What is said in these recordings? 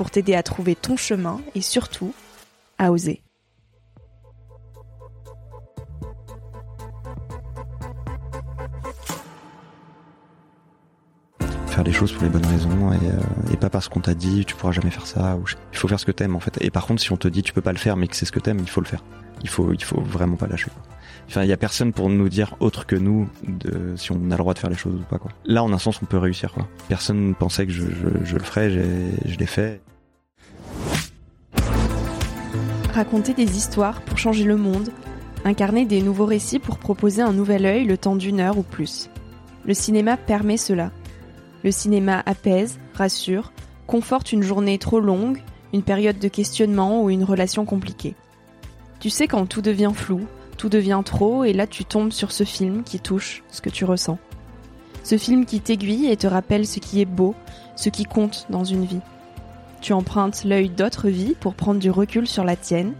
pour t'aider à trouver ton chemin et surtout à oser. Faire les choses pour les bonnes raisons et, euh, et pas parce qu'on t'a dit tu pourras jamais faire ça. Il faut faire ce que t'aimes en fait. Et par contre, si on te dit tu peux pas le faire mais que c'est ce que t'aimes, il faut le faire. Il faut, faut vraiment pas lâcher. Enfin, il y a personne pour nous dire autre que nous si on a le droit de faire les choses ou pas. Là, en un sens, on peut réussir. Personne ne pensait que je, je, je le ferais, je l'ai fait. raconter des histoires pour changer le monde, incarner des nouveaux récits pour proposer un nouvel œil le temps d'une heure ou plus. Le cinéma permet cela. Le cinéma apaise, rassure, conforte une journée trop longue, une période de questionnement ou une relation compliquée. Tu sais quand tout devient flou, tout devient trop, et là tu tombes sur ce film qui touche ce que tu ressens. Ce film qui t'aiguille et te rappelle ce qui est beau, ce qui compte dans une vie. Tu empruntes l'œil d'autres vies pour prendre du recul sur la tienne.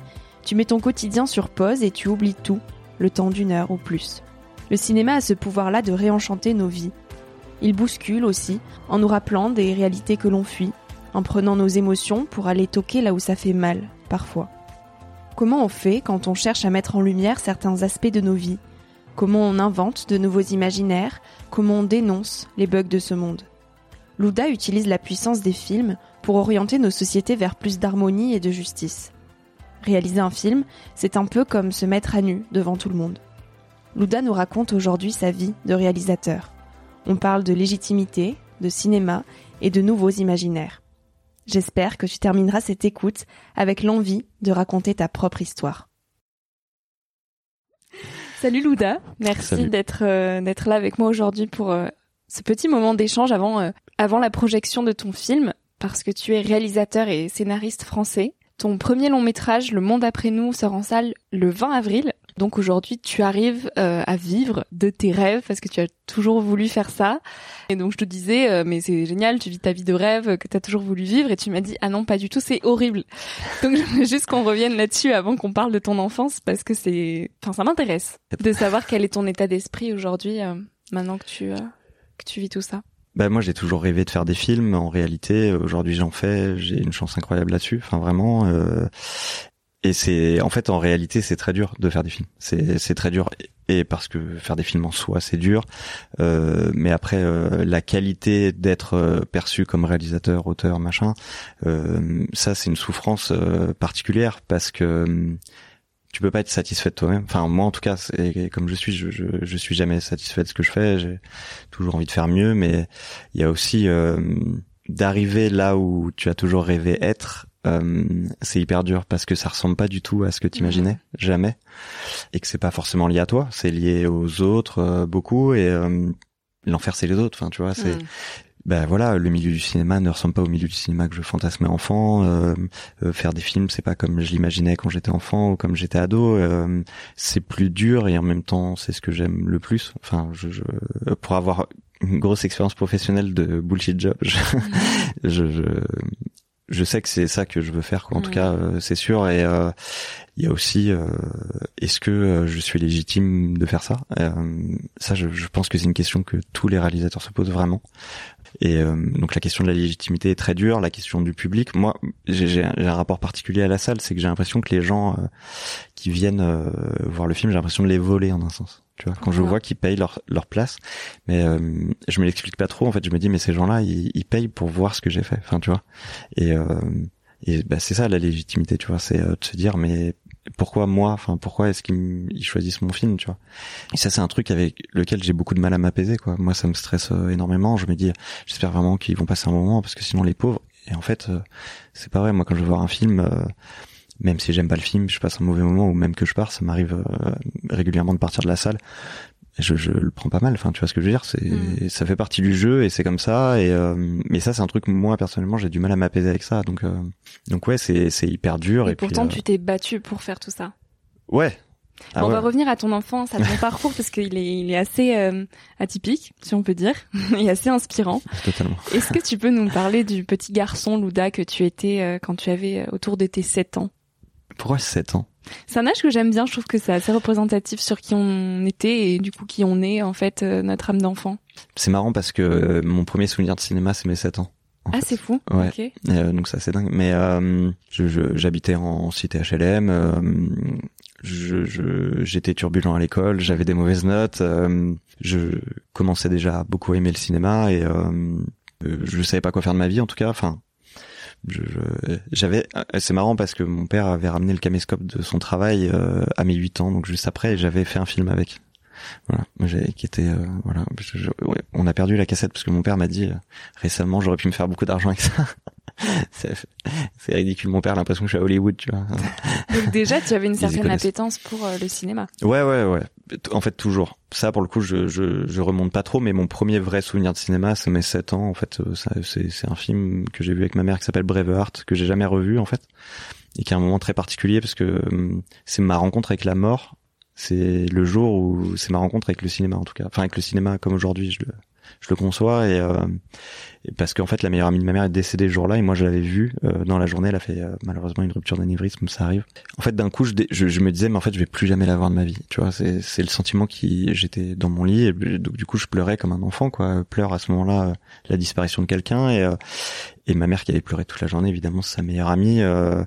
Tu mets ton quotidien sur pause et tu oublies tout, le temps d'une heure ou plus. Le cinéma a ce pouvoir-là de réenchanter nos vies. Il bouscule aussi, en nous rappelant des réalités que l'on fuit, en prenant nos émotions pour aller toquer là où ça fait mal, parfois. Comment on fait quand on cherche à mettre en lumière certains aspects de nos vies? Comment on invente de nouveaux imaginaires? Comment on dénonce les bugs de ce monde? Louda utilise la puissance des films pour orienter nos sociétés vers plus d'harmonie et de justice. Réaliser un film, c'est un peu comme se mettre à nu devant tout le monde. Louda nous raconte aujourd'hui sa vie de réalisateur. On parle de légitimité, de cinéma et de nouveaux imaginaires. J'espère que tu termineras cette écoute avec l'envie de raconter ta propre histoire. Salut Louda, merci d'être euh, d'être là avec moi aujourd'hui pour euh, ce petit moment d'échange avant euh, avant la projection de ton film parce que tu es réalisateur et scénariste français. Ton premier long métrage, Le Monde après nous, sort en salle le 20 avril. Donc aujourd'hui, tu arrives euh, à vivre de tes rêves parce que tu as toujours voulu faire ça. Et donc je te disais, euh, mais c'est génial, tu vis ta vie de rêve que tu as toujours voulu vivre. Et tu m'as dit, ah non, pas du tout, c'est horrible. Donc je veux juste qu'on revienne là-dessus avant qu'on parle de ton enfance parce que c'est, enfin, ça m'intéresse de savoir quel est ton état d'esprit aujourd'hui, euh, maintenant que tu que tu vis tout ça. Bah moi j'ai toujours rêvé de faire des films. En réalité, aujourd'hui j'en fais. J'ai une chance incroyable là-dessus. Enfin vraiment. Euh, et c'est en fait en réalité c'est très dur de faire des films. C'est c'est très dur et parce que faire des films en soi c'est dur. Euh, mais après euh, la qualité d'être euh, perçu comme réalisateur, auteur, machin, euh, ça c'est une souffrance particulière parce que tu peux pas être satisfait de toi-même. Enfin, moi en tout cas, comme je suis, je, je, je, suis jamais satisfait de ce que je fais. J'ai toujours envie de faire mieux, mais il y a aussi euh, d'arriver là où tu as toujours rêvé être. Euh, c'est hyper dur parce que ça ressemble pas du tout à ce que tu imaginais, jamais, et que c'est pas forcément lié à toi, c'est lié aux autres euh, beaucoup et l'enfer c'est les autres. Enfin, tu vois, c'est Mm. ben voilà, le milieu du cinéma ne ressemble pas au milieu du cinéma que je fantasmais enfant. Euh, euh, faire des films, c'est pas comme je l'imaginais quand j'étais enfant ou comme j'étais ado. Euh, c'est plus dur et en même temps, c'est ce que j'aime le plus. Enfin, je, je, pour avoir une grosse expérience professionnelle de bullshit job, je, je, je, je sais que c'est ça que je veux faire. Quoi. En tout Mhm. cas, euh, c'est sûr. Et euh, il y a aussi, euh, est-ce que euh, je suis légitime de faire ça? Euh, Ça, je, je pense que c'est une question que tous les réalisateurs se posent vraiment. Et euh, donc la question de la légitimité est très dure, la question du public. Moi, j'ai un rapport particulier à la salle, c'est que j'ai l'impression que les gens qui viennent voir le film, j'ai l'impression de les voler en un sens. Tu vois, quand je vois qu'ils payent leur leur place, mais euh, je me l'explique pas trop. En fait, je me dis mais ces gens-là, ils, ils payent pour voir ce que j'ai fait. Enfin, tu vois. Et euh, et bah, c'est ça la légitimité, tu vois, c'est euh, de se dire mais pourquoi moi? Enfin, pourquoi est-ce qu'ils choisissent mon film, tu vois? Et ça, c'est un truc avec lequel j'ai beaucoup de mal à m'apaiser, quoi. Moi, ça me stresse euh, énormément. Je me dis, j'espère vraiment qu'ils vont passer un moment parce que sinon les pauvres. Et en fait, euh, c'est pas vrai. Moi, quand je veux voir un film, euh, même si j'aime pas le film, je passe un mauvais moment ou même que je pars, ça m'arrive euh, régulièrement de partir de la salle. Je, je le prends pas mal. Enfin, tu vois ce que je veux dire C'est, Mm. ça fait partie du jeu et c'est comme ça. Et euh, mais ça, c'est un truc moi personnellement, j'ai du mal à m'apaiser avec ça. Donc, euh, donc ouais, c'est c'est hyper dur. Et, Et, puis, pourtant, euh, tu t'es battu pour faire tout ça. ouais. Ah on ouais. va revenir à ton enfance, à ton parcours, parce qu'il est, il est assez euh, atypique, si on peut dire, et assez inspirant. totalement. Est-ce que tu peux nous parler du petit garçon Louda que tu étais euh, quand tu avais euh, autour de tes 7 ans? Pourquoi 7 ans? C'est un âge que j'aime bien, je trouve que c'est assez représentatif sur qui on était et du coup qui on est, en fait, euh, notre âme d'enfant. C'est marrant parce que euh, mon premier souvenir de cinéma, c'est mes 7 ans. en Ah, c'est fou. Ouais. Euh, donc ça c'est dingue. Mais euh, je- je- j'habitais en cité HLM. euh, je- je- J'étais turbulent à l'école. J'avais des mauvaises notes. euh, je commençais déjà à beaucoup aimer le cinéma et je savais pas quoi faire de ma vie en tout cas. Enfin, je- je- j'avais. euh, C'est marrant parce que mon père avait ramené le caméscope de son travail euh, à mes 8 ans, donc juste après, j'avais fait un film avec. Voilà, qui était euh, voilà. je- je- on a perdu la cassette parce que mon père m'a dit euh, récemment j'aurais pu me faire beaucoup d'argent avec ça. c'est ridicule. Mon père a l'impression que je suis à Hollywood, tu vois. Donc déjà, tu avais une certaine appétence pour euh, le cinéma. Ouais, ouais, ouais. En fait, toujours. Ça, pour le coup, je, je, je remonte pas trop, mais mon premier vrai souvenir de cinéma, c'est mes 7 ans. En fait, euh, c'est, c'est un film que j'ai vu avec ma mère qui s'appelle Braveheart, que j'ai jamais revu, en fait. Et qui est un moment très particulier parce que hum, c'est ma rencontre avec la mort. C'est le jour où c'est ma rencontre avec le cinéma, en tout cas. Enfin, avec le cinéma comme aujourd'hui, je le, je le conçois. Et, euh, parce qu'en fait, la meilleure amie de ma mère est décédée ce jour-là et moi, je l'avais vue euh, dans la journée. Elle a fait euh, malheureusement une rupture d'anévrisme, ça arrive. En fait, d'un coup, je, je, je me disais, mais en fait, je vais plus jamais la voir de ma vie. Tu vois, c'est, c'est le sentiment qui, j'étais dans mon lit et donc du coup, je pleurais comme un enfant, quoi. Pleure à ce moment-là euh, la disparition de quelqu'un et euh, et ma mère qui avait pleuré toute la journée, évidemment, sa meilleure amie. euh, euh,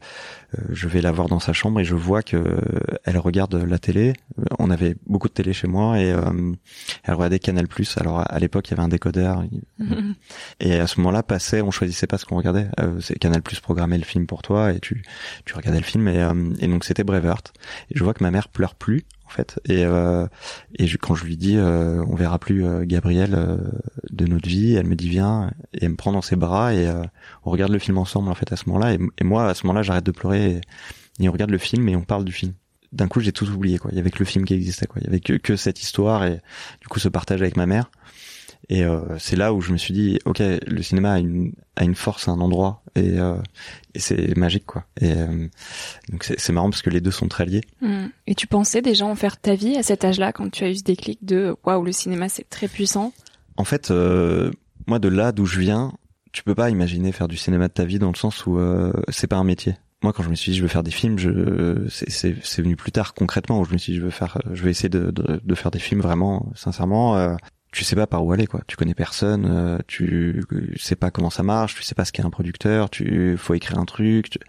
je vais la voir dans sa chambre et je vois que euh, elle regarde la télé. Euh, On avait beaucoup de télé chez moi et euh, elle regardait Canal+. Alors à, à l'époque, il y avait un décodeur. et à ce moment-là, passait, on choisissait pas ce qu'on regardait. Euh, c'est Canal Plus programmait le film pour toi et tu tu regardais le film et, euh, et donc c'était Braveheart. Et je vois que ma mère pleure plus en fait. Et euh, et je- quand je lui dis euh, on verra plus euh, Gabriel euh, de notre vie, elle me dit viens et elle me prend dans ses bras et on regarde le film ensemble en fait à ce moment-là. Et, et moi à ce moment-là j'arrête de pleurer et, et on regarde le film et on parle du film. D'un coup j'ai tout oublié quoi. Il y avait que le film qui existait quoi. Il y avait que, que cette histoire et du coup ce partage avec ma mère. Et euh, c'est là où je me suis dit, ok, le cinéma a une, a une force un endroit et, euh, et c'est magique quoi. Et euh, donc c'est marrant parce que les deux sont très liés. Hmm. Et tu pensais déjà en faire ta vie à cet âge-là quand tu as eu ce déclic de waouh le cinéma c'est très puissant? En fait, euh, moi de là d'où je viens, tu peux pas imaginer faire du cinéma de ta vie dans le sens où euh, c'est pas un métier. Moi, quand je me suis dit je veux faire des films, je c'est c'est c'est venu plus tard concrètement où je me suis dit je veux faire, je vais essayer de de, de faire des films vraiment sincèrement. Euh, tu sais pas par où aller quoi. Tu connais personne, euh, tu sais pas comment ça marche, tu sais pas ce qu'est un producteur, tu faut écrire un truc. Tu,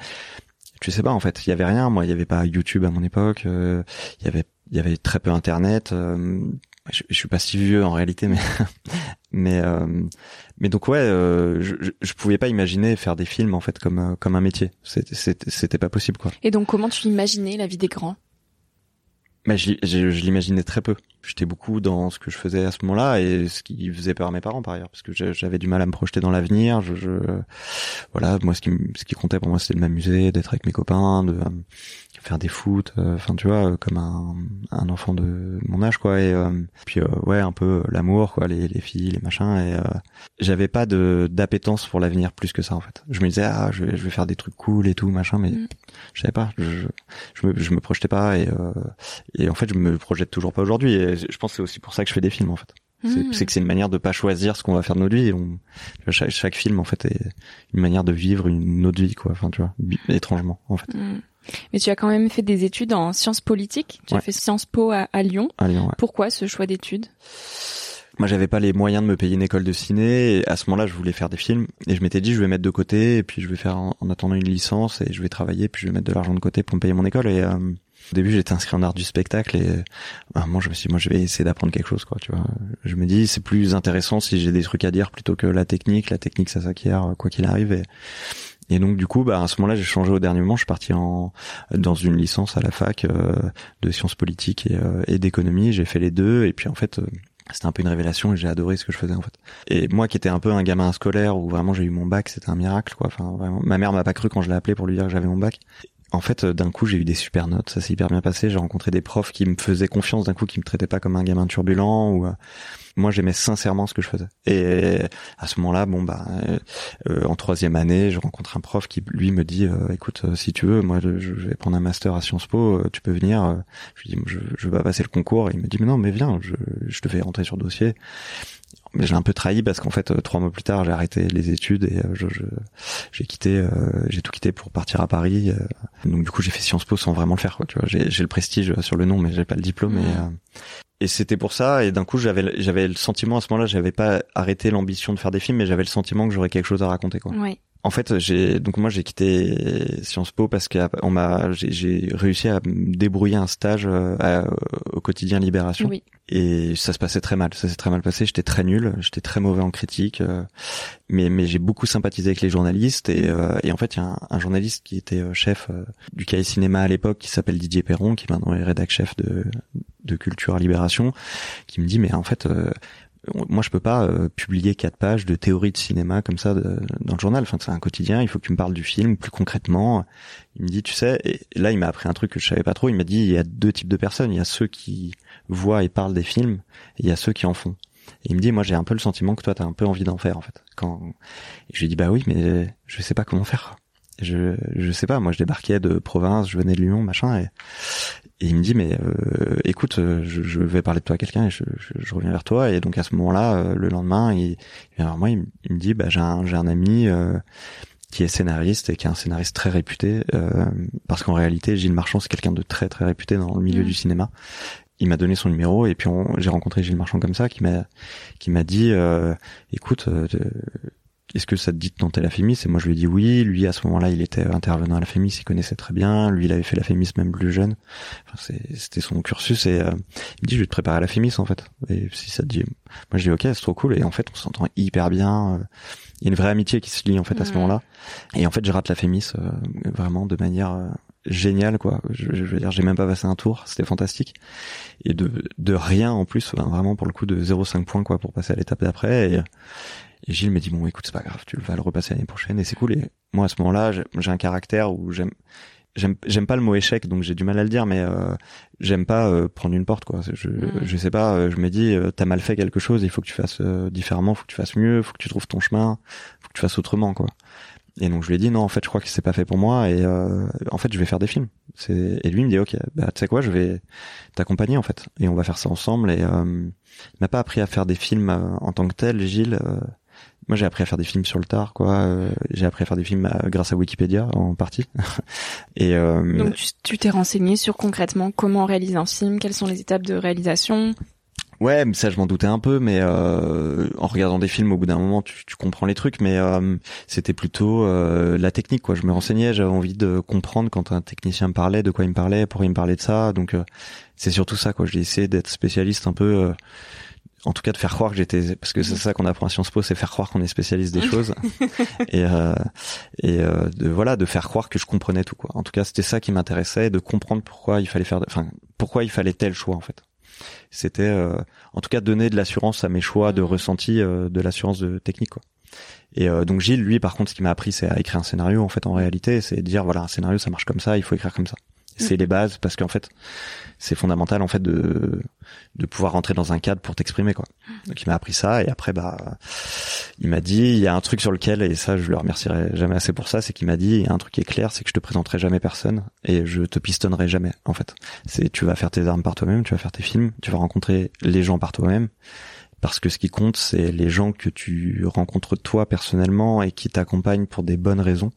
tu sais pas en fait. Il y avait rien. Moi, il y avait pas YouTube à mon époque. euh, Il y avait il y avait très peu Internet. euh, je, je suis pas si vieux en réalité, mais mais euh, mais donc ouais, euh, je, je, pouvais pas imaginer faire des films en fait comme euh, comme un métier. C'était c'était c'était pas possible quoi. Et donc comment tu imaginais la vie des grands? Mais je, je, je l'imaginais très peu. J'étais beaucoup dans ce que je faisais à ce moment-là et ce qui faisait peur à mes parents par ailleurs parce que j'avais du mal à me projeter dans l'avenir. Je, je, voilà moi ce qui ce qui comptait pour moi c'était de m'amuser d'être avec mes copains de euh, faire des foot euh, enfin tu vois comme un, un enfant de mon âge quoi. Et euh, puis ouais un peu l'amour quoi les, les filles les machins. Et j'avais pas de d'appétence pour l'avenir plus que ça en fait. Je me disais ah je vais, je vais faire des trucs cool et tout machin mais mm. je savais pas. Je, je, me je me projetais pas et et en fait je me projette toujours pas aujourd'hui je pense que c'est aussi pour ça que je fais des films en fait. Hmm. C'est que c'est une manière de pas choisir ce qu'on va faire de notre vie. On, chaque, chaque, film en fait est une manière de vivre une autre vie quoi. Enfin tu vois, étrangement en fait. Hmm. Mais tu as quand même fait des études en sciences politiques. Tu as fait Sciences Po à, Lyon. À Lyon. Ouais. Pourquoi ce choix d'études? Moi, j'avais pas les moyens de me payer une école de ciné. Et à ce moment-là, je voulais faire des films. Et je m'étais dit, je vais mettre de côté. Et puis, je vais faire en, attendant une licence. Et je vais travailler. Puis, je vais mettre de l'argent de côté pour me payer mon école. Et euh, au début, j'étais inscrit en art du spectacle et moi, je me suis dit, moi, je vais essayer d'apprendre quelque chose, quoi. Tu vois, je me dis, c'est plus intéressant si j'ai des trucs à dire plutôt que la technique. La technique, ça s'acquiert quoi qu'il arrive. Et, et donc du coup, bah, à ce moment-là, j'ai changé au dernier moment. Je suis parti en dans une licence à la fac euh, de sciences politiques et, euh, et d'économie. J'ai fait les deux. Et puis en fait, euh, c'était un peu une révélation et j'ai adoré ce que je faisais en fait. Et moi qui étais un peu un gamin scolaire où vraiment j'ai eu mon bac, c'était un miracle quoi. Enfin vraiment, ma mère m'a pas cru quand je l'ai appelé pour lui dire que j'avais mon bac en fait, euh, d'un coup, j'ai eu des super notes. Ça s'est hyper bien passé. J'ai rencontré des profs qui me faisaient confiance, d'un coup, qui me traitaient pas comme un gamin turbulent. Ou euh, moi, j'aimais sincèrement ce que je faisais. Et à ce moment-là, bon bah, euh, en troisième année, je rencontre un prof qui lui me dit, écoute, si tu veux, moi, je, vais prendre un master à Sciences Po. tu peux venir. Je lui dis, je, je vais passer le concours. Et il me dit, non, mais viens. Je, je te fais rentrer sur dossier mais j'ai un peu trahi parce qu'en fait euh, trois mois plus tard j'ai arrêté les études et euh, je, j'ai quitté euh, j'ai tout quitté pour partir à Paris donc du coup j'ai fait Sciences Po sans vraiment le faire quoi tu vois. J'ai, j'ai le prestige sur le nom mais j'ai pas le diplôme et, et c'était pour ça. Et d'un coup j'avais j'avais le sentiment à ce moment-là j'avais pas arrêté l'ambition de faire des films mais j'avais le sentiment que j'aurais quelque chose à raconter quoi. Oui. En fait, j'ai donc moi j'ai quitté Sciences Po parce qu'on m'a j'ai réussi à me débrouiller un stage au quotidien Libération. Oui. Et ça se passait très mal. Ça s'est très mal passé. J'étais très nul. J'étais très mauvais en critique euh, mais mais j'ai beaucoup sympathisé avec les journalistes. Et, euh, et en fait il y a un, un, journaliste qui était euh, chef du cahier cinéma à l'époque qui s'appelle Didier Perron qui maintenant est rédac chef de de Culture à Libération qui me dit mais en fait moi je peux pas publier quatre pages de théorie de cinéma comme ça dans le journal enfin c'est un quotidien il faut que tu me parles du film plus concrètement il me dit tu sais et là il m'a appris un truc que je savais pas trop il m'a dit il y a deux types de personnes il y a ceux qui voient et parlent des films, et il y a ceux qui en font. Et il me dit, moi j'ai un peu le sentiment que toi t'as un peu envie d'en faire en fait. Quand et je lui dis bah oui, mais je sais pas comment faire. Je je sais pas, moi je débarquais de province, je venais de Lyon, machin, et, il me dit mais euh, écoute, je, je, vais parler de toi à quelqu'un et je, je, reviens vers toi. Et donc à ce moment-là, euh, le lendemain, il, il vient vers moi, il, me dit bah j'ai un j'ai un ami. Euh, qui est scénariste et qui est un scénariste très réputé euh, parce qu'en réalité Gilles Marchand c'est quelqu'un de très très réputé dans le milieu mmh. du cinéma il m'a donné son numéro et puis j'ai rencontré Gilles Marchand comme ça qui m'a qui m'a dit euh, écoute euh, est-ce que ça te dit de tenter la Fémis et moi je lui ai dit oui. Lui à ce moment-là il était intervenant à la Fémis il connaissait très bien. Lui il avait fait la Fémis même plus jeune. Enfin, c'était son cursus. Et euh, il me dit je vais te préparer à la Fémis en fait. Et si ça te dit moi je dis ok c'est trop cool. Et en fait on s'entend hyper bien. Il y a une vraie amitié qui se lie en fait à ce moment-là. Et en fait je rate la Fémis vraiment de manière génial quoi. Je, veux dire, j'ai même pas passé un tour, c'était fantastique. Et de, de rien en plus, vraiment pour le coup de 0,5 points quoi pour passer à l'étape d'après. Et, Gilles me dit bon écoute c'est pas grave, tu vas le repasser l'année prochaine et c'est cool. Et moi à ce moment-là j'ai un caractère où j'aime j'aime j'aime pas le mot échec donc j'ai du mal à le dire mais euh, j'aime pas euh, prendre une porte quoi je mm. je sais pas euh, je me dis t'as mal fait quelque chose il faut que tu fasses différemment faut que tu fasses mieux faut que tu trouves ton chemin faut que tu fasses autrement quoi et donc je lui ai dit non en fait je crois que c'est pas fait pour moi et euh, en fait je vais faire des films. C'est et lui il me dit ok bah tu sais quoi je vais t'accompagner en fait et on va faire ça ensemble et euh, il m'a pas appris à faire des films euh, en tant que tel Gilles. Euh, moi j'ai appris à faire des films sur le tard quoi. Euh, j'ai appris à faire des films grâce à Wikipédia en partie. et donc tu t'es renseigné sur concrètement comment réaliser un film, quelles sont les étapes de réalisation, Ouais, ça je m'en doutais un peu, mais euh, en regardant des films, au bout d'un moment, tu, tu, comprends les trucs, mais euh, c'était plutôt euh, la technique, quoi. Je me renseignais, j'avais envie de comprendre quand un technicien me parlait, de quoi il me parlait, pourquoi il me parlait de ça. Donc euh, c'est surtout ça, quoi. J'ai essayé d'être spécialiste un peu, euh, en tout cas de faire croire que j'étais, parce que c'est ça qu'on apprend à Sciences Po, c'est faire croire qu'on est spécialiste des choses, et et de voilà, de faire croire que je comprenais tout, quoi. En tout cas, c'était ça qui m'intéressait, de comprendre pourquoi il fallait faire, enfin pourquoi il fallait tel choix, en fait. c'était en tout cas donner de l'assurance à mes choix de mmh. ressenti, de l'assurance de technique quoi. Et donc Gilles, lui, par contre, ce qui m'a appris, c'est à écrire un scénario. En fait, en réalité, c'est dire voilà, un scénario, ça marche comme ça, il faut écrire comme ça. C'est les bases parce qu'en fait, c'est fondamental en fait de de pouvoir rentrer dans un cadre pour t'exprimer quoi. Donc il m'a appris ça et après bah il m'a dit il y a un truc sur lequel et ça je le remercierai jamais assez pour ça, c'est qu'il m'a dit il y a un truc qui est clair, c'est que je te présenterai jamais personne et je te pistonnerai jamais en fait. C'est tu vas faire tes armes par toi-même, tu vas faire tes films, tu vas rencontrer les gens par toi-même parce que ce qui compte, c'est les gens que tu rencontres toi personnellement et qui t'accompagnent pour des bonnes raisons,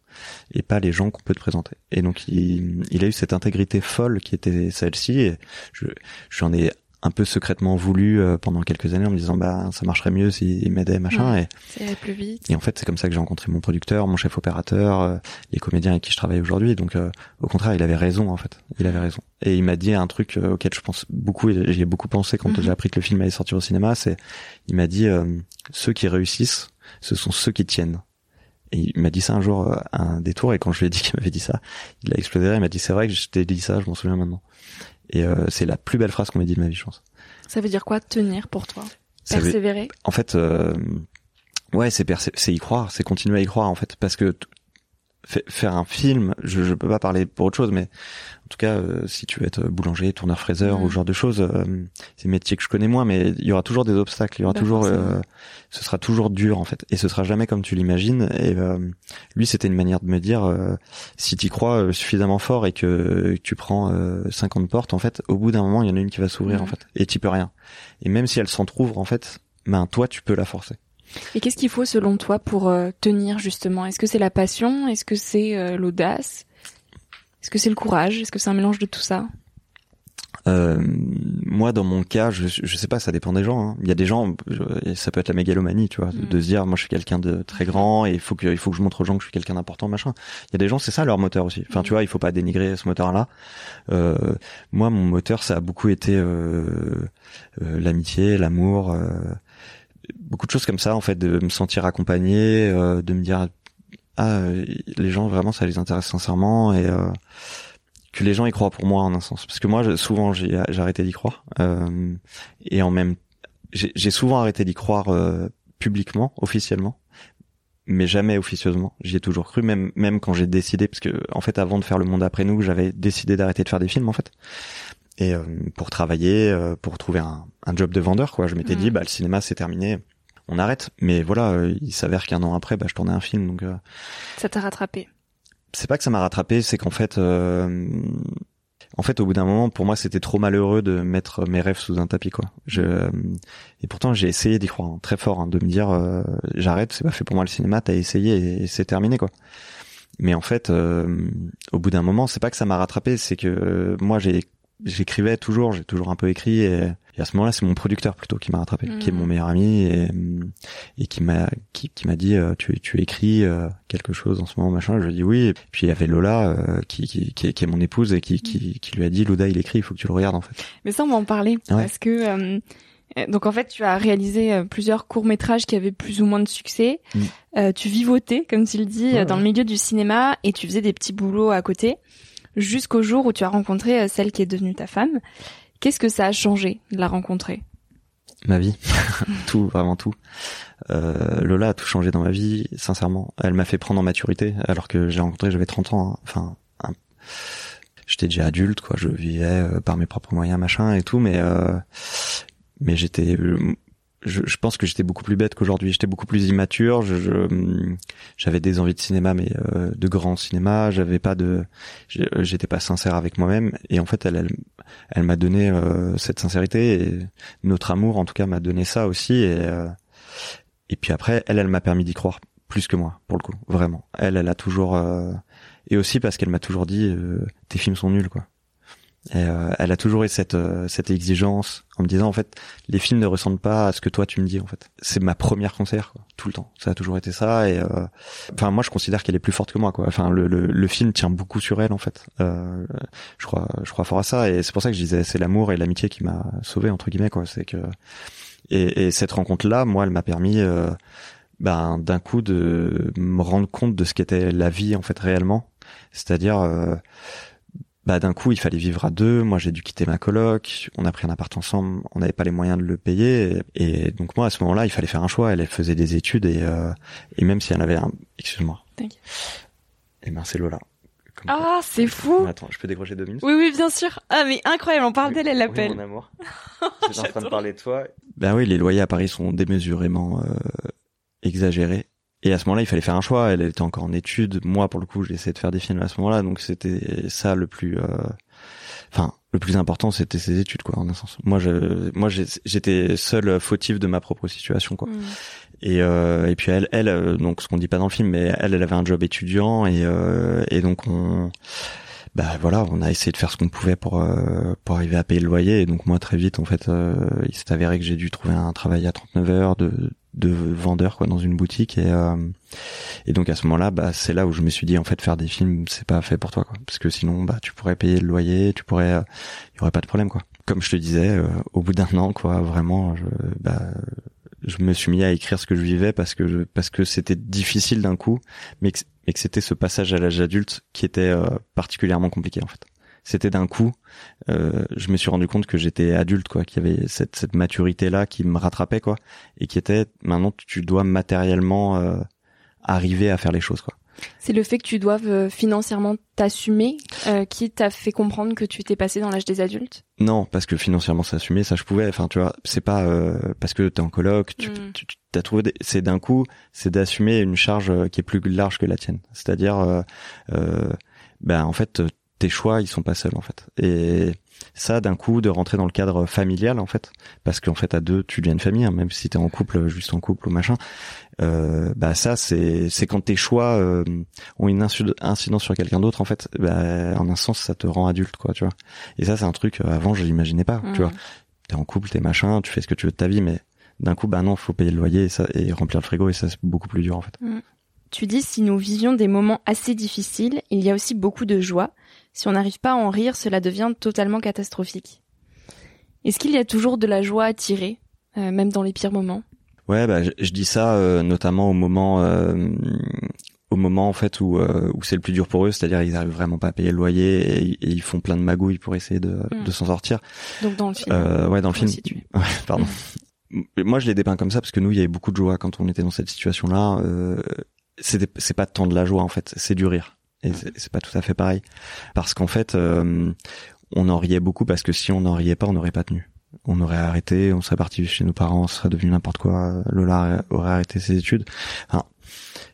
et pas les gens qu'on peut te présenter. Et donc il, a eu cette intégrité folle qui était celle-ci, je, j'en ai un peu secrètement voulu euh, pendant quelques années en me disant bah ça marcherait mieux s'il m'aidait machin. Et et plus vite. et en fait c'est comme ça que j'ai rencontré mon producteur mon chef opérateur euh, les comédiens avec qui je travaille aujourd'hui. Donc euh, au contraire il avait raison en fait. Il avait raison. Et il m'a dit un truc auquel je pense beaucoup et j'y ai beaucoup pensé quand mhm. j'ai appris que le film allait sortir au cinéma c'est il m'a dit ceux qui réussissent ce sont ceux qui tiennent. Et il m'a dit ça un jour à un détour et quand je lui ai dit qu'il m'avait dit ça il a explosé il m'a dit c'est vrai que je t'ai dit ça je m'en souviens maintenant et euh, c'est la plus belle phrase qu'on m'ait dit de ma vie, je pense. Ça veut dire quoi tenir pour toi? Persévérer? En fait, euh, ouais, c'est c'est y croire, c'est continuer à y croire en fait, parce que faire un film, je, je peux pas parler pour autre chose, mais en tout cas, euh, si tu veux être boulanger, tourneur fraiseur ou ce genre de choses, euh, c'est métier que je connais moins, mais il y aura toujours des obstacles, il y aura bah, toujours, euh, ce sera toujours dur en fait, et ce sera jamais comme tu l'imagines. Et lui, c'était une manière de me dire, si tu crois suffisamment fort et que tu prends 50 portes, en fait, au bout d'un moment, il y en a une qui va s'ouvrir en fait, et tu peux rien. Et même si elle s'entrouvre, en fait, ben toi, tu peux la forcer. Et qu'est-ce qu'il faut selon toi pour euh, tenir justement? Est-ce que c'est la passion? Est-ce que c'est euh, l'audace? Est-ce que c'est le courage? Est-ce que c'est un mélange de tout ça? Euh, moi, dans mon cas, je, je sais pas, ça dépend des gens. Hein. Il y a des gens, ça peut être la mégalomanie, tu vois, de mm. se dire, moi, je suis quelqu'un de très grand et il faut que, il faut que je montre aux gens que je suis quelqu'un d'important, machin. Il y a des gens, c'est ça leur moteur aussi. Enfin, tu mm. vois, il faut pas dénigrer ce moteur-là. Euh, moi, mon moteur, ça a beaucoup été euh, l'amitié, l'amour beaucoup de choses comme ça en fait de me sentir accompagné euh, de me dire ah euh, les gens vraiment ça les intéresse sincèrement et euh, que les gens y croient pour moi en un sens. Parce que moi souvent j'ai arrêté d'y croire et en même j'ai souvent arrêté d'y croire publiquement officiellement mais jamais officieusement. J'y ai toujours cru même même quand j'ai décidé parce que en fait avant de faire le monde après nous j'avais décidé d'arrêter de faire des films en fait et euh, pour travailler, euh, pour trouver un, un, job de vendeur, quoi. Je m'étais dit, bah le cinéma c'est terminé, on arrête. Mais voilà, euh, il s'avère qu'un an après, bah je tournais un film, donc. ça t'a rattrapé. C'est pas que ça m'a rattrapé, c'est qu'en fait, en fait, au bout d'un moment, pour moi, c'était trop malheureux de mettre mes rêves sous un tapis, quoi. Je, et pourtant, j'ai essayé d'y croire hein, très fort, hein, de me dire, j'arrête, c'est pas fait pour moi le cinéma, t'as essayé et, c'est terminé, quoi. Mais en fait, au bout d'un moment, c'est pas que ça m'a rattrapé, c'est que moi, j'ai j'écrivais toujours, j'ai toujours un peu écrit et, à ce moment-là, c'est mon producteur plutôt qui m'a rattrapé, qui est mon meilleur ami et, et qui m'a qui, qui m'a dit euh, tu tu écris euh, quelque chose en ce moment machin. Je lui ai dit oui. Et puis il y avait Lola euh, qui, qui, qui, est, mon épouse et qui, qui, qui lui a dit Loda il écrit, il faut que tu le regardes en fait. Mais ça on va en parler parce que donc en fait, tu as réalisé plusieurs courts métrages qui avaient plus ou moins de succès. Mm. tu vivotais, comme tu le dis, dans le milieu du cinéma et tu faisais des petits boulots à côté jusqu'au jour où tu as rencontré euh, celle qui est devenue ta femme. Qu'est-ce que ça a changé de la rencontrer? Ma vie, tout, vraiment tout. Euh, Lola a tout changé dans ma vie, sincèrement. Elle m'a fait prendre en maturité, alors que j'ai rencontré, j'avais 30 ans. Hein. Enfin, j'étais déjà adulte, quoi. Je vivais euh, par mes propres moyens, machin et tout, mais mais j'étais je, je, pense que j'étais beaucoup plus bête qu'aujourd'hui. J'étais beaucoup plus immature. Je, j'avais des envies de cinéma, mais euh, de grand cinéma. J'avais pas de, j'étais pas sincère avec moi-même. Et en fait, elle, elle, elle m'a donné euh, cette sincérité et notre amour, en tout cas, m'a donné ça aussi. Et euh, et puis après, elle, elle m'a permis d'y croire plus que moi, pour le coup, vraiment. Elle, elle a toujours et aussi parce qu'elle m'a toujours dit, tes films sont nuls, quoi. Et, euh, elle a toujours eu cette euh, cette exigence en me disant en fait les films ne ressemblent pas à ce que toi tu me dis en fait. C'est ma première concert quoi, tout le temps. Ça a toujours été ça et euh, enfin moi je considère qu'elle est plus forte que moi quoi. Enfin le, le, le film tient beaucoup sur elle en fait. je crois je crois fort à ça et c'est pour ça que je disais c'est l'amour et l'amitié qui m'a sauvé entre guillemets quoi. C'est que et, et, cette rencontre là moi elle m'a permis ben d'un coup de me rendre compte de ce qu'était la vie en fait réellement. C'est-à-dire bah d'un coup il fallait vivre à deux. Moi j'ai dû quitter ma coloc. On a pris un appart ensemble. On n'avait pas les moyens de le payer. Et, donc moi à ce moment-là il fallait faire un choix. Elle, faisait des études et euh, et même si elle avait un, excuse-moi. Et ben c'est Lola. ah, c'est fou. Attends, je peux décrocher deux minutes Oui, oui, bien sûr. Ah, mais incroyable, on parle d'elle, elle l'appelle. Oui, mon amour. J'étais en train de parler de toi. Ben oui, les loyers à Paris sont démesurément euh, exagérés. Et à ce moment-là, il fallait faire un choix. Elle était encore en études. Moi, pour le coup, j'ai essayé de faire des films à ce moment-là, donc c'était ça le plus. Euh, enfin, le plus important, c'était ses études, quoi, en un sens. Moi, je, moi, j'étais seul fautif de ma propre situation, quoi. Mm. Et, euh, et puis elle, elle, euh, donc ce qu'on dit pas dans le film, mais elle, elle avait un job étudiant et, euh, et donc on, bah voilà, on a essayé de faire ce qu'on pouvait pour euh, pour arriver à payer le loyer. Et donc moi très vite, en fait, euh, il s'est avéré que j'ai dû trouver un travail à 39 heures de de vendeur quoi dans une boutique et euh, et donc à ce moment-là bah c'est là où je me suis dit en fait faire des films c'est pas fait pour toi quoi parce que sinon bah tu pourrais payer le loyer tu pourrais il y aurait pas de problème quoi comme je te disais au bout d'un an quoi vraiment je, bah je me suis mis à écrire ce que je vivais parce que parce que c'était difficile d'un coup, mais que, mais que c'était ce passage à l'âge adulte qui était euh, particulièrement compliqué en fait. C'était d'un coup, euh, je me suis rendu compte que j'étais adulte quoi, qu'il y avait cette, cette maturité là qui me rattrapait quoi, et qui était maintenant tu dois matériellement euh, arriver à faire les choses quoi. C'est le fait que tu doives euh, financièrement t'assumer euh, qui t'a fait comprendre que tu t'es passé dans l'âge des adultes? Non, parce que financièrement s'assumer, ça je pouvais. Enfin, tu vois, c'est pas euh, parce que t'es en coloc, tu, mm. tu, as trouvé. Des... C'est d'un coup, c'est d'assumer une charge qui est plus large que la tienne. C'est-à-dire, ben en fait, tes choix, ils sont pas seuls en fait. Et ça d'un coup de rentrer dans le cadre familial en fait. Parce qu'en fait à deux tu deviens une famille hein, même si t'es en couple juste en couple ou machin. Euh, bah ça c'est c'est quand tes choix euh, ont une incidence sur quelqu'un d'autre en fait bah, en un sens ça te rend adulte quoi tu vois. Et ça c'est un truc euh, avant je l'imaginais pas tu vois. T'es en couple t'es machin tu fais ce que tu veux de ta vie mais d'un coup bah non faut payer le loyer et ça et remplir le frigo et ça c'est beaucoup plus dur en fait. Tu dis si nous vivions des moments assez difficiles il y a aussi beaucoup de joie si on n'arrive pas à en rire cela devient totalement catastrophique est-ce qu'il y a toujours de la joie à tirer même dans les pires moments? Ouais, bah, je, dis ça euh, notamment au moment, euh, au moment en fait où, euh, où c'est le plus dur pour eux, c'est-à-dire ils arrivent vraiment pas à payer le loyer et, ils font plein de magouilles pour essayer de, hmm. de s'en sortir. Donc dans le film. ouais, dans le film. Ouais, pardon. Moi, je les dépeins comme ça parce que nous, il y avait beaucoup de joie quand on était dans cette situation-là. Euh, c'est pas tant de la joie en fait, c'est du rire. Et c'est pas tout à fait pareil parce qu'en fait, on en riait beaucoup parce que si on n'en riait pas, on n'aurait pas tenu on aurait arrêté, on serait parti chez nos parents, on serait devenu n'importe quoi. Lola aurait arrêté ses études.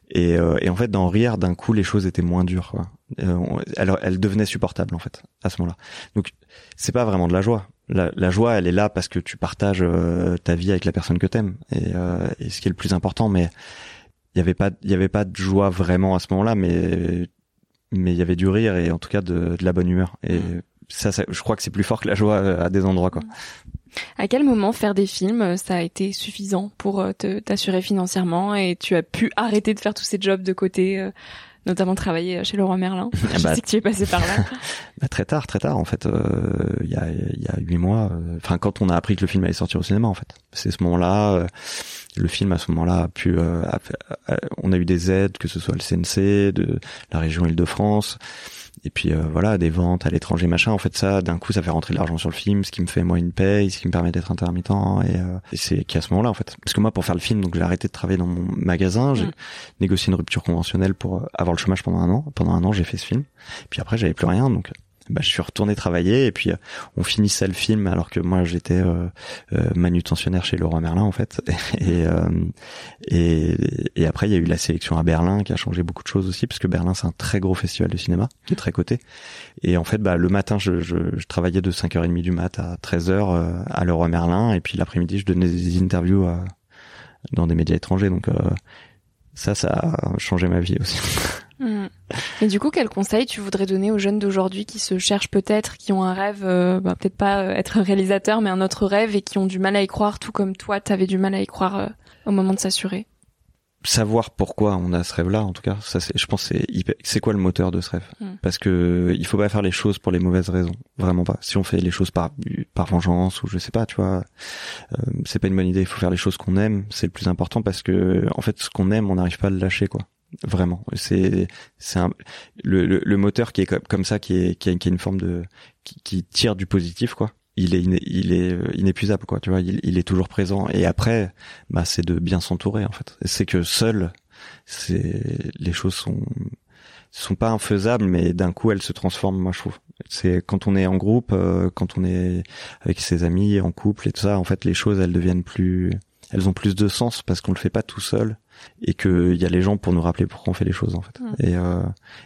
et, euh, et, en fait, dans rire, d'un coup, les choses étaient moins dures. Quoi. Euh, elle, elle devenait supportable en fait à ce moment-là. Donc, c'est pas vraiment de la joie. La, joie, elle est là parce que tu partages euh, ta vie avec la personne que t'aimes, et, et ce qui est le plus important. Mais il y avait pas, il y avait pas de joie vraiment à ce moment-là, mais mais il y avait du rire et en tout cas de, de la bonne humeur. Et ça, je crois que c'est plus fort que la joie à des endroits, quoi. À quel moment faire des films, euh, ça a été suffisant pour euh, te t'assurer financièrement et tu as pu arrêter de faire tous ces jobs de côté, euh, notamment travailler chez Leroy Merlin. Je bah, sais que tu es passé par là. bah, très tard, très tard en fait. Il y a il y a huit mois. Enfin, quand on a appris que le film allait sortir au cinéma, en fait, c'est ce moment-là. le film à ce moment-là a pu. on a eu des aides, que ce soit le CNC de la région Île-de-France et puis euh, voilà des ventes à l'étranger machin. En fait ça d'un coup ça fait rentrer de l'argent sur le film ce qui me fait moi une paye ce qui me permet d'être intermittent. Et, euh, et c'est qu'à ce moment-là en fait. Parce que moi pour faire le film donc j'ai arrêté de travailler dans mon magasin. J'ai mm. négocié une rupture conventionnelle pour euh, avoir le chômage pendant un an. Pendant un an j'ai fait ce film. Puis après j'avais plus rien donc bah, je suis retourné travailler et puis euh, on finissait le film alors que moi j'étais euh, euh, manutentionnaire chez Leroy Merlin en fait. Et, et, et après il y a eu la sélection à Berlin qui a changé beaucoup de choses aussi parce que Berlin c'est un très gros festival de cinéma qui est très coté. Et en fait bah le matin je, je, je travaillais de 5h30 du mat à 13h à Leroy Merlin. Et puis l'après-midi je donnais des interviews à, dans des médias étrangers. Donc ça ça a changé ma vie aussi Mm. Et du coup, quel conseil tu voudrais donner aux jeunes d'aujourd'hui qui se cherchent peut-être, qui ont un rêve, euh, bah, peut-être pas euh, être réalisateur, mais un autre rêve et qui ont du mal à y croire, tout comme toi, t'avais du mal à y croire euh, au moment de s'assurer? Savoir pourquoi on a ce rêve-là, en tout cas, ça c'est, je pense, c'est c'est quoi le moteur de ce rêve? Mm. Parce que il faut pas faire les choses pour les mauvaises raisons, vraiment pas. Si on fait les choses par par vengeance ou je sais pas, tu vois, c'est pas une bonne idée. Il faut faire les choses qu'on aime, c'est le plus important parce que en fait, ce qu'on aime, on n'arrive pas à le lâcher, quoi vraiment. C'est c'est le, le, moteur qui est comme, ça, qui est qui a, qui a une forme de qui, qui, tire du positif quoi. Il est il est euh, inépuisable quoi. Tu vois, il, il est toujours présent. Et après, bah c'est de bien s'entourer en fait. C'est que seul, c'est les choses sont sont pas infaisables, mais d'un coup elles se transforment. Moi je trouve. C'est quand on est en groupe, euh, quand on est avec ses amis, en couple et tout ça. En fait, les choses elles deviennent plus elles ont plus de sens parce qu'on le fait pas tout seul et qu'il y a les gens pour nous rappeler pourquoi on fait les choses en fait. Et euh,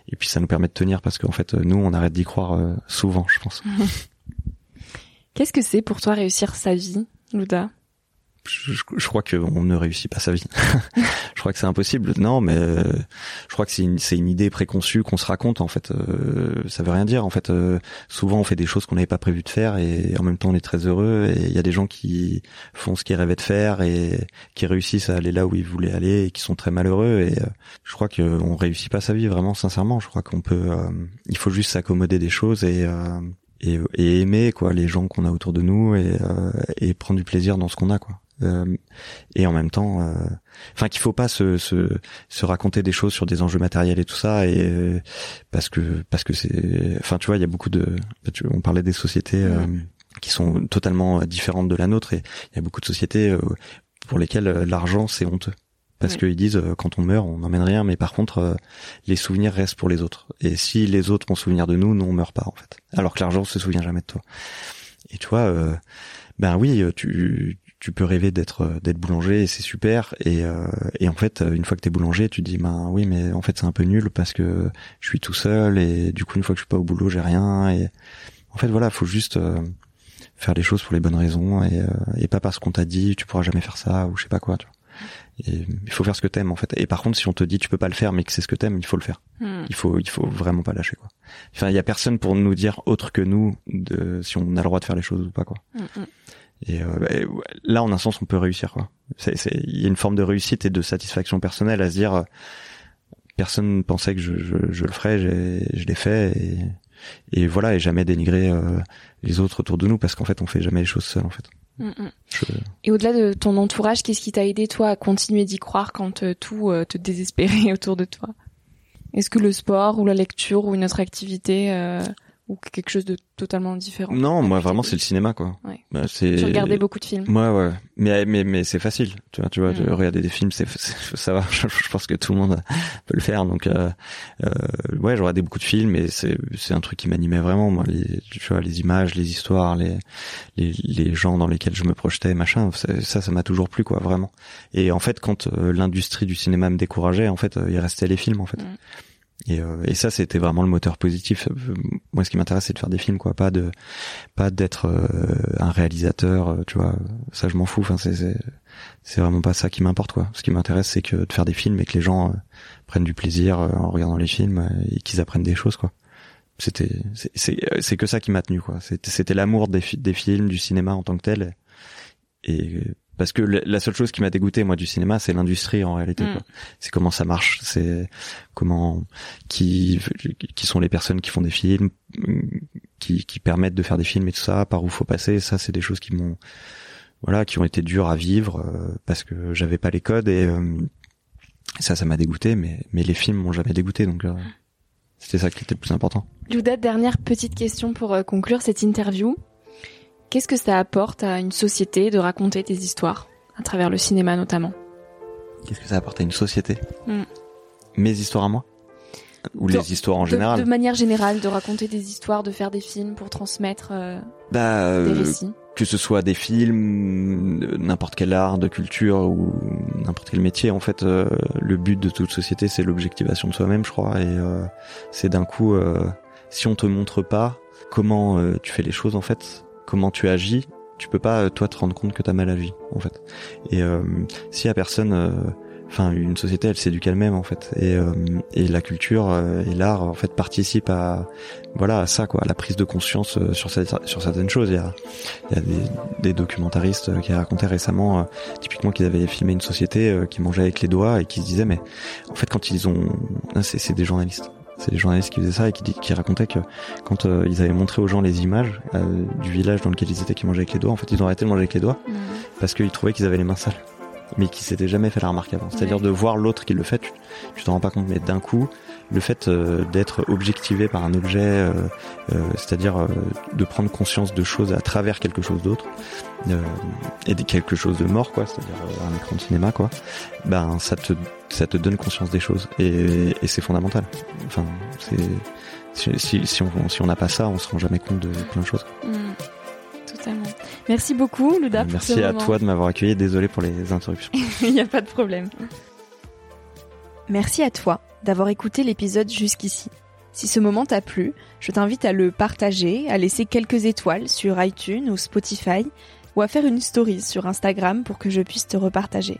et puis ça nous permet de tenir parce qu'en fait nous on arrête d'y croire euh, souvent, je pense. Qu'est-ce que c'est pour toi réussir sa vie, Luda je, je, crois qu'on ne réussit pas sa vie. je crois que c'est impossible. Non, mais euh, je crois que c'est une, une, idée préconçue qu'on se raconte. En fait, euh, ça veut rien dire. En fait, euh, souvent on fait des choses qu'on n'avait pas prévu de faire et en même temps on est très heureux. Et il y a des gens qui font ce qu'ils rêvaient de faire et qui réussissent à aller là où ils voulaient aller et qui sont très malheureux. Et je crois qu'on réussit pas sa vie vraiment sincèrement. Je crois qu'on peut. il faut juste s'accommoder des choses et et, et, aimer quoi les gens qu'on a autour de nous et, et prendre du plaisir dans ce qu'on a quoi euh, et en même temps, euh, enfin qu'il faut pas se, se, se raconter des choses sur des enjeux matériels et tout ça, et euh, parce que parce que c'est, enfin tu vois, il y a beaucoup de, on parlait des sociétés qui sont totalement différentes de la nôtre, et il y a beaucoup de sociétés pour lesquelles l'argent c'est honteux. Parce qu'ils disent quand on meurt on n'emmène rien mais par contre les souvenirs restent pour les autres. Et si les autres ont souvenir de nous nous on meurt pas en fait. Alors que l'argent se souvient jamais de toi. Et tu vois ben oui tu tu peux rêver d'être euh, d'être boulanger et c'est super. Et euh, et en fait une fois que t'es boulanger tu te dis ben oui mais en fait c'est un peu nul parce que je suis tout seul et du coup une fois que je suis pas au boulot j'ai rien. Et en fait voilà faut juste euh, faire les choses pour les bonnes raisons et, et pas parce qu'on t'a dit tu pourras jamais faire ça ou je sais pas quoi tu vois. Et il faut faire ce que t'aimes en fait. Et par contre si on te dit tu peux pas le faire mais que c'est ce que t'aimes il faut le faire. Hmm. il faut il faut vraiment pas lâcher quoi. Enfin il y a personne pour nous dire autre que nous de si on a le droit de faire les choses ou pas quoi. Hmm, Et euh, bah, là, en un sens, on peut réussir. Il y a une forme de réussite et de satisfaction personnelle à se dire, euh, personne ne pensait que je, je, je le ferais, je l'ai fait. Et, et, voilà, et jamais dénigrer euh, les autres autour de nous, parce qu'en fait, on fait jamais les choses seuls, en fait. Mm, mm. Et au-delà de ton entourage, qu'est-ce qui t'a aidé, toi, à continuer d'y croire quand tout te désespérait autour de toi? Est-ce que le sport ou la lecture ou une autre activité ou quelque chose de totalement différent Non, moi vraiment c'est le cinéma quoi. Ouais. Bah, c'est. regardais beaucoup de films. Ouais ouais, mais mais mais c'est facile, tu vois, tu vois, mm. regarder des films, c'est ça va. Je, pense que tout le monde peut le faire, donc euh, euh, ouais, je regardais beaucoup de films et c'est c'est un truc qui m'animait vraiment, moi, les tu vois, les images, les histoires, les les les gens dans lesquels je me projetais, machin, ça ça m'a toujours plu quoi, vraiment. Et en fait, quand euh, l'industrie du cinéma me décourageait, en fait, euh, il restait les films en fait. Mm. Et, euh, et ça, c'était vraiment le moteur positif. Euh, moi, ce qui m'intéresse, c'est de faire des films, quoi, pas de, pas d'être euh, un réalisateur, tu vois. Ça, je m'en fous. Enfin, c'est, c'est, vraiment pas ça qui m'importe, quoi. Ce qui m'intéresse, c'est que de faire des films et que les gens prennent du plaisir en regardant les films et qu'ils apprennent des choses, quoi. C'était, c'est, que ça qui m'a tenu, quoi. C'était, l'amour des, des films, du cinéma en tant que tel. Et parce que la seule chose qui m'a dégoûté moi du cinéma c'est l'industrie en réalité mm. c'est comment ça marche c'est comment qui qui sont les personnes qui font des films qui qui permettent de faire des films et tout ça par où faut passer ça c'est des choses qui m'ont voilà qui ont été dures à vivre euh, parce que j'avais pas les codes et euh, ça ça m'a dégoûté mais mais les films m'ont jamais dégoûté donc euh, c'était ça qui était le plus important. Louda, dernière petite question pour conclure cette interview. Qu'est-ce que ça apporte à une société de raconter des histoires, à travers le cinéma notamment? Qu'est-ce que ça apporte à une société? Hmm. Mes histoires à moi? Ou les histoires en général? de, manière générale, de raconter des histoires, de faire des films pour transmettre euh, bah, des euh, récits? Que ce soit des films, n'importe quel art de culture ou n'importe quel métier, en fait, euh, le but de toute société, c'est l'objectivation de soi-même, je crois. Et c'est d'un coup, si on te montre pas comment tu fais les choses, en fait, comment tu agis, tu peux pas toi te rendre compte que t'as mal agi en fait. Et euh, si à personne, euh, enfin une société, elle s'éduque elle-même en fait. Et, euh, et la culture euh, et l'art en fait participent à voilà à ça quoi, à la prise de conscience sur sur certaines choses. Il y a, y a des, des documentaristes qui racontaient récemment, typiquement qu'ils avaient filmé une société qui mangeait avec les doigts et qui se disaient mais en fait quand ils ont, c'est des journalistes c'est les journalistes qui faisaient ça et qui, qui racontaient que quand euh, ils avaient montré aux gens les images euh, du village dans lequel ils étaient qui mangeaient avec les doigts, en fait ils ont arrêté de manger avec les doigts mmh. parce qu'ils trouvaient qu'ils avaient les mains sales. mais qui s'était jamais fait la remarque avant. C'est-à-dire de voir l'autre qui le fait, tu, tu t'en rends pas compte, mais d'un coup, le fait euh, d'être objectivé par un objet, euh, euh, c'est-à-dire de prendre conscience de choses à travers quelque chose d'autre, et de quelque chose de mort, quoi, c'est-à-dire un écran de cinéma, quoi, ben ça te ça te donne conscience des choses et, et c'est fondamental. Enfin, c'est si, si, on si on n'a pas ça, on se rend jamais compte de plein de choses. Mm. totalement. Merci beaucoup, Luda. Merci à toi de m'avoir accueilli. Désolé pour les interruptions. Il n'y a pas de problème. Merci à toi d'avoir écouté l'épisode jusqu'ici. Si ce moment t'a plu, je t'invite à le partager, à laisser quelques étoiles sur iTunes ou Spotify, ou à faire une story sur Instagram pour que je puisse te repartager.